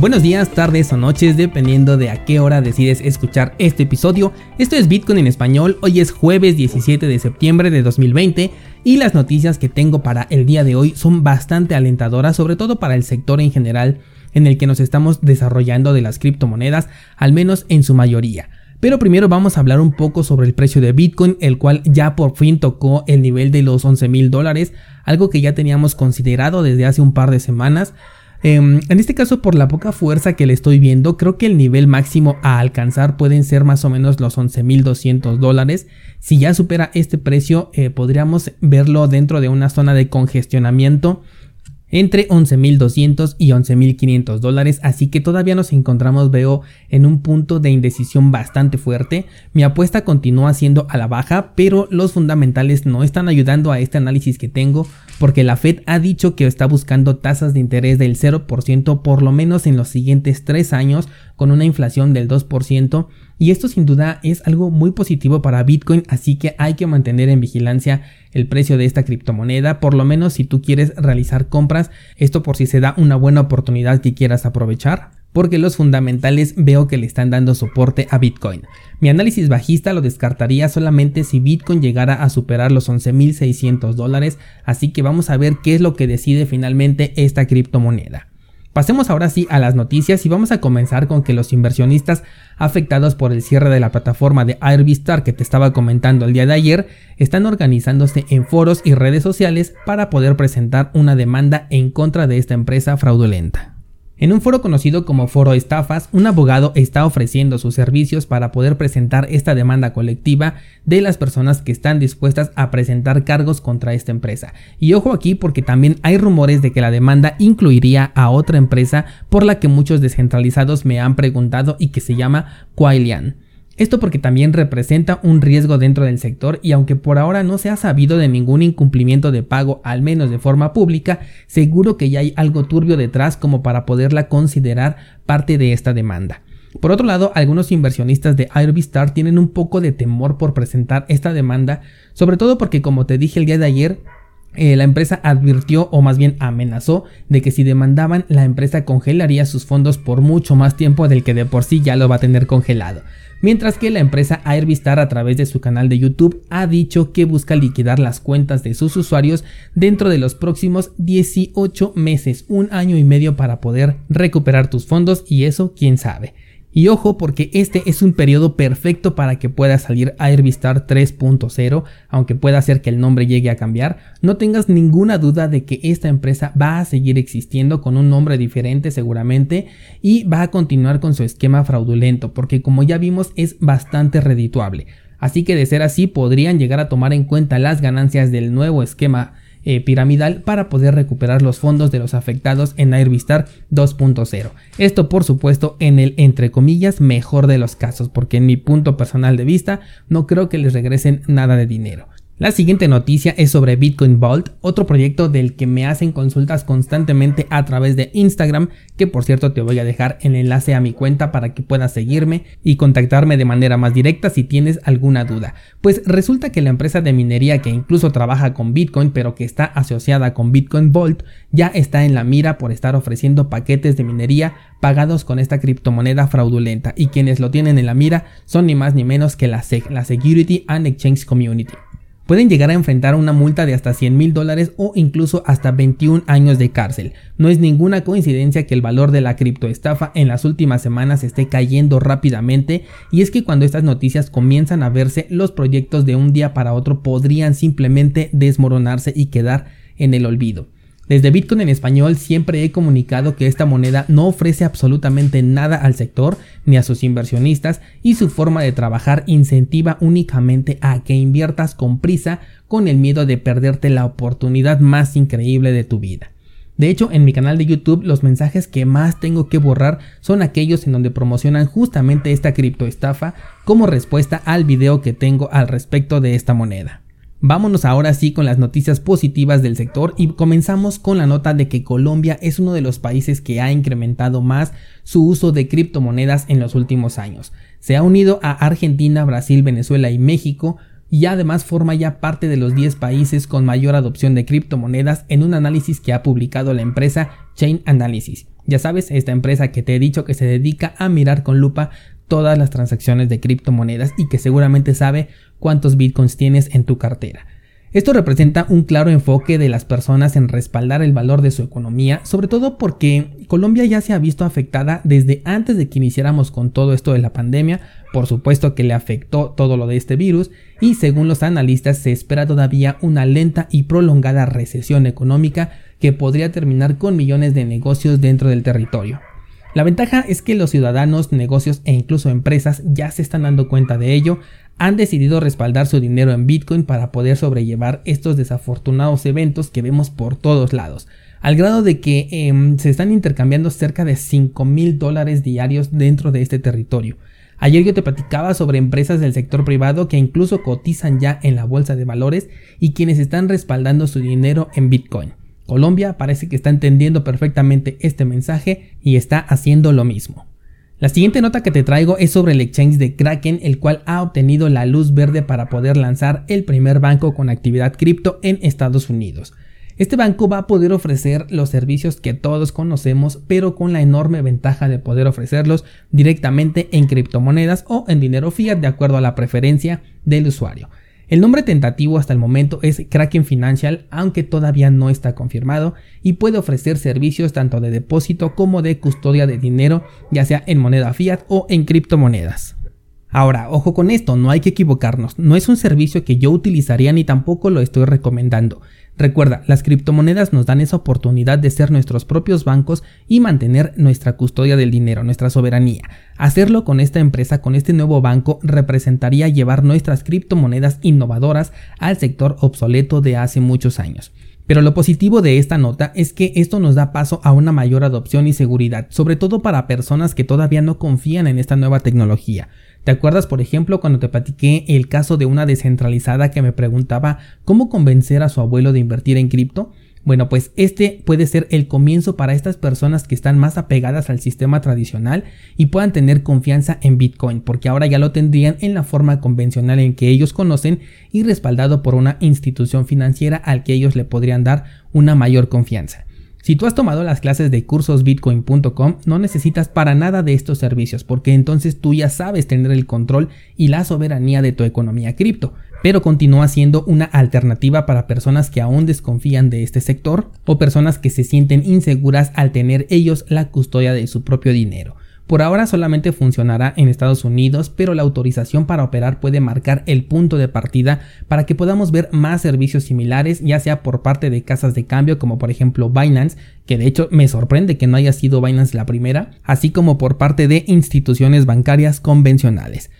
Buenos días, tardes o noches, dependiendo de a qué hora decides escuchar este episodio. Esto es Bitcoin en español, hoy es jueves 17 de septiembre de 2020 y las noticias que tengo para el día de hoy son bastante alentadoras, sobre todo para el sector en general en el que nos estamos desarrollando de las criptomonedas, al menos en su mayoría. Pero primero vamos a hablar un poco sobre el precio de Bitcoin, el cual ya por fin tocó el nivel de los 11 mil dólares, algo que ya teníamos considerado desde hace un par de semanas. Em, en este caso, por la poca fuerza que le estoy viendo, creo que el nivel máximo a alcanzar pueden ser más o menos los 11.200 dólares. Si ya supera este precio, eh, podríamos verlo dentro de una zona de congestionamiento entre 11.200 y 11.500 dólares, así que todavía nos encontramos, veo, en un punto de indecisión bastante fuerte. Mi apuesta continúa siendo a la baja, pero los fundamentales no están ayudando a este análisis que tengo, porque la Fed ha dicho que está buscando tasas de interés del 0% por lo menos en los siguientes 3 años, con una inflación del 2%, y esto sin duda es algo muy positivo para Bitcoin, así que hay que mantener en vigilancia el precio de esta criptomoneda, por lo menos si tú quieres realizar compras, esto por si se da una buena oportunidad que quieras aprovechar porque los fundamentales veo que le están dando soporte a Bitcoin. Mi análisis bajista lo descartaría solamente si Bitcoin llegara a superar los 11.600 dólares, así que vamos a ver qué es lo que decide finalmente esta criptomoneda. Pasemos ahora sí a las noticias y vamos a comenzar con que los inversionistas afectados por el cierre de la plataforma de Airbnb que te estaba comentando el día de ayer están organizándose en foros y redes sociales para poder presentar una demanda en contra de esta empresa fraudulenta. En un foro conocido como Foro Estafas, un abogado está ofreciendo sus servicios para poder presentar esta demanda colectiva de las personas que están dispuestas a presentar cargos contra esta empresa. Y ojo aquí porque también hay rumores de que la demanda incluiría a otra empresa por la que muchos descentralizados me han preguntado y que se llama Quailian. Esto porque también representa un riesgo dentro del sector y aunque por ahora no se ha sabido de ningún incumplimiento de pago, al menos de forma pública, seguro que ya hay algo turbio detrás como para poderla considerar parte de esta demanda. Por otro lado, algunos inversionistas de Airbnb tienen un poco de temor por presentar esta demanda, sobre todo porque como te dije el día de ayer, eh, la empresa advirtió o más bien amenazó de que si demandaban la empresa congelaría sus fondos por mucho más tiempo del que de por sí ya lo va a tener congelado mientras que la empresa Airbistar a través de su canal de YouTube ha dicho que busca liquidar las cuentas de sus usuarios dentro de los próximos 18 meses, un año y medio para poder recuperar tus fondos y eso quién sabe. Y ojo porque este es un periodo perfecto para que pueda salir Airbistar 3.0, aunque pueda ser que el nombre llegue a cambiar, no tengas ninguna duda de que esta empresa va a seguir existiendo con un nombre diferente seguramente y va a continuar con su esquema fraudulento, porque como ya vimos es bastante redituable. Así que de ser así podrían llegar a tomar en cuenta las ganancias del nuevo esquema eh, piramidal para poder recuperar los fondos de los afectados en Airbistar 2.0. Esto por supuesto en el entre comillas mejor de los casos porque en mi punto personal de vista no creo que les regresen nada de dinero. La siguiente noticia es sobre Bitcoin Vault, otro proyecto del que me hacen consultas constantemente a través de Instagram, que por cierto te voy a dejar el enlace a mi cuenta para que puedas seguirme y contactarme de manera más directa si tienes alguna duda. Pues resulta que la empresa de minería que incluso trabaja con Bitcoin pero que está asociada con Bitcoin Vault ya está en la mira por estar ofreciendo paquetes de minería pagados con esta criptomoneda fraudulenta y quienes lo tienen en la mira son ni más ni menos que la SEC, la Security and Exchange Community pueden llegar a enfrentar una multa de hasta 100 mil dólares o incluso hasta 21 años de cárcel. No es ninguna coincidencia que el valor de la criptoestafa en las últimas semanas esté cayendo rápidamente y es que cuando estas noticias comienzan a verse, los proyectos de un día para otro podrían simplemente desmoronarse y quedar en el olvido. Desde Bitcoin en español siempre he comunicado que esta moneda no ofrece absolutamente nada al sector ni a sus inversionistas y su forma de trabajar incentiva únicamente a que inviertas con prisa con el miedo de perderte la oportunidad más increíble de tu vida. De hecho, en mi canal de YouTube los mensajes que más tengo que borrar son aquellos en donde promocionan justamente esta criptoestafa como respuesta al video que tengo al respecto de esta moneda. Vámonos ahora sí con las noticias positivas del sector y comenzamos con la nota de que Colombia es uno de los países que ha incrementado más su uso de criptomonedas en los últimos años. Se ha unido a Argentina, Brasil, Venezuela y México y además forma ya parte de los 10 países con mayor adopción de criptomonedas en un análisis que ha publicado la empresa Chain Analysis. Ya sabes, esta empresa que te he dicho que se dedica a mirar con lupa todas las transacciones de criptomonedas y que seguramente sabe cuántos bitcoins tienes en tu cartera. Esto representa un claro enfoque de las personas en respaldar el valor de su economía, sobre todo porque Colombia ya se ha visto afectada desde antes de que iniciáramos con todo esto de la pandemia, por supuesto que le afectó todo lo de este virus y según los analistas se espera todavía una lenta y prolongada recesión económica que podría terminar con millones de negocios dentro del territorio. La ventaja es que los ciudadanos, negocios e incluso empresas ya se están dando cuenta de ello, han decidido respaldar su dinero en Bitcoin para poder sobrellevar estos desafortunados eventos que vemos por todos lados, al grado de que em, se están intercambiando cerca de 5 mil dólares diarios dentro de este territorio. Ayer yo te platicaba sobre empresas del sector privado que incluso cotizan ya en la bolsa de valores y quienes están respaldando su dinero en Bitcoin. Colombia parece que está entendiendo perfectamente este mensaje y está haciendo lo mismo. La siguiente nota que te traigo es sobre el exchange de Kraken, el cual ha obtenido la luz verde para poder lanzar el primer banco con actividad cripto en Estados Unidos. Este banco va a poder ofrecer los servicios que todos conocemos, pero con la enorme ventaja de poder ofrecerlos directamente en criptomonedas o en dinero fiat de acuerdo a la preferencia del usuario. El nombre tentativo hasta el momento es Kraken Financial, aunque todavía no está confirmado, y puede ofrecer servicios tanto de depósito como de custodia de dinero, ya sea en moneda fiat o en criptomonedas. Ahora, ojo con esto, no hay que equivocarnos, no es un servicio que yo utilizaría ni tampoco lo estoy recomendando. Recuerda, las criptomonedas nos dan esa oportunidad de ser nuestros propios bancos y mantener nuestra custodia del dinero, nuestra soberanía. Hacerlo con esta empresa, con este nuevo banco, representaría llevar nuestras criptomonedas innovadoras al sector obsoleto de hace muchos años. Pero lo positivo de esta nota es que esto nos da paso a una mayor adopción y seguridad, sobre todo para personas que todavía no confían en esta nueva tecnología. ¿Te acuerdas, por ejemplo, cuando te platiqué el caso de una descentralizada que me preguntaba cómo convencer a su abuelo de invertir en cripto? Bueno, pues este puede ser el comienzo para estas personas que están más apegadas al sistema tradicional y puedan tener confianza en Bitcoin, porque ahora ya lo tendrían en la forma convencional en que ellos conocen y respaldado por una institución financiera al que ellos le podrían dar una mayor confianza. Si tú has tomado las clases de cursosbitcoin.com, no necesitas para nada de estos servicios, porque entonces tú ya sabes tener el control y la soberanía de tu economía cripto, pero continúa siendo una alternativa para personas que aún desconfían de este sector o personas que se sienten inseguras al tener ellos la custodia de su propio dinero. Por ahora solamente funcionará en Estados Unidos, pero la autorización para operar puede marcar el punto de partida para que podamos ver más servicios similares, ya sea por parte de casas de cambio como por ejemplo Binance, que de hecho me sorprende que no haya sido Binance la primera, así como por parte de instituciones bancarias convencionales.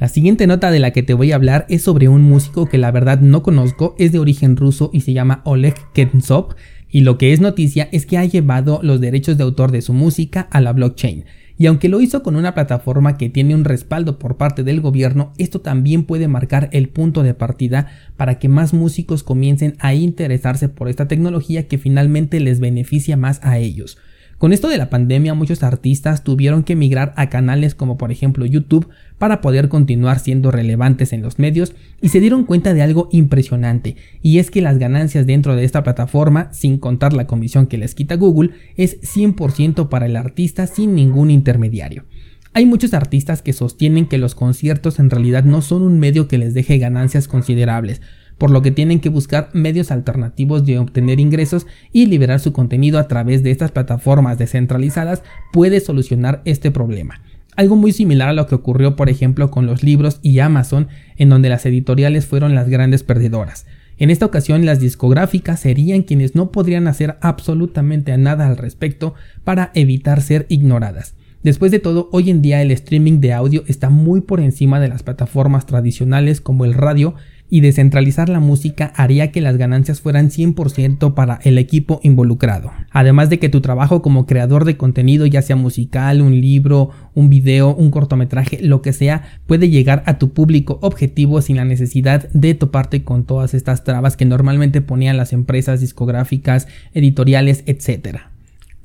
La siguiente nota de la que te voy a hablar es sobre un músico que la verdad no conozco, es de origen ruso y se llama Oleg Kentsov, y lo que es noticia es que ha llevado los derechos de autor de su música a la blockchain. Y aunque lo hizo con una plataforma que tiene un respaldo por parte del gobierno, esto también puede marcar el punto de partida para que más músicos comiencen a interesarse por esta tecnología que finalmente les beneficia más a ellos. Con esto de la pandemia muchos artistas tuvieron que migrar a canales como por ejemplo YouTube para poder continuar siendo relevantes en los medios y se dieron cuenta de algo impresionante y es que las ganancias dentro de esta plataforma, sin contar la comisión que les quita Google, es 100% para el artista sin ningún intermediario. Hay muchos artistas que sostienen que los conciertos en realidad no son un medio que les deje ganancias considerables, por lo que tienen que buscar medios alternativos de obtener ingresos y liberar su contenido a través de estas plataformas descentralizadas puede solucionar este problema. Algo muy similar a lo que ocurrió por ejemplo con los libros y Amazon, en donde las editoriales fueron las grandes perdedoras. En esta ocasión las discográficas serían quienes no podrían hacer absolutamente nada al respecto para evitar ser ignoradas. Después de todo, hoy en día el streaming de audio está muy por encima de las plataformas tradicionales como el radio y descentralizar la música haría que las ganancias fueran 100% para el equipo involucrado. Además de que tu trabajo como creador de contenido, ya sea musical, un libro, un video, un cortometraje, lo que sea, puede llegar a tu público objetivo sin la necesidad de toparte con todas estas trabas que normalmente ponían las empresas discográficas, editoriales, etc.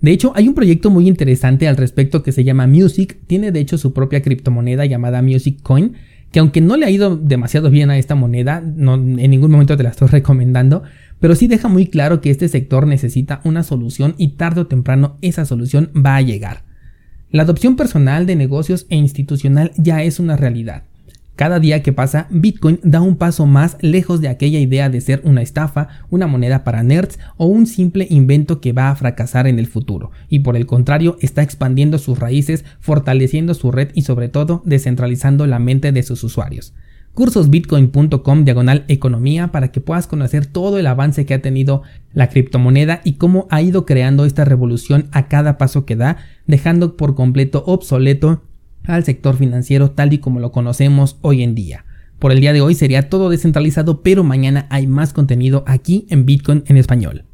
De hecho, hay un proyecto muy interesante al respecto que se llama Music, tiene de hecho su propia criptomoneda llamada Music Coin, que aunque no le ha ido demasiado bien a esta moneda, en ningún momento te la estoy recomendando, pero sí deja muy claro que este sector necesita una solución y tarde o temprano esa solución va a llegar. La adopción personal de negocios e institucional ya es una realidad. Cada día que pasa, Bitcoin da un paso más lejos de aquella idea de ser una estafa, una moneda para nerds o un simple invento que va a fracasar en el futuro, y por el contrario está expandiendo sus raíces, fortaleciendo su red y sobre todo descentralizando la mente de sus usuarios. Cursosbitcoin.com diagonal economía para que puedas conocer todo el avance que ha tenido la criptomoneda y cómo ha ido creando esta revolución a cada paso que da, dejando por completo obsoleto al sector financiero tal y como lo conocemos hoy en día. Por el día de hoy sería todo descentralizado, pero mañana hay más contenido aquí en Bitcoin en español.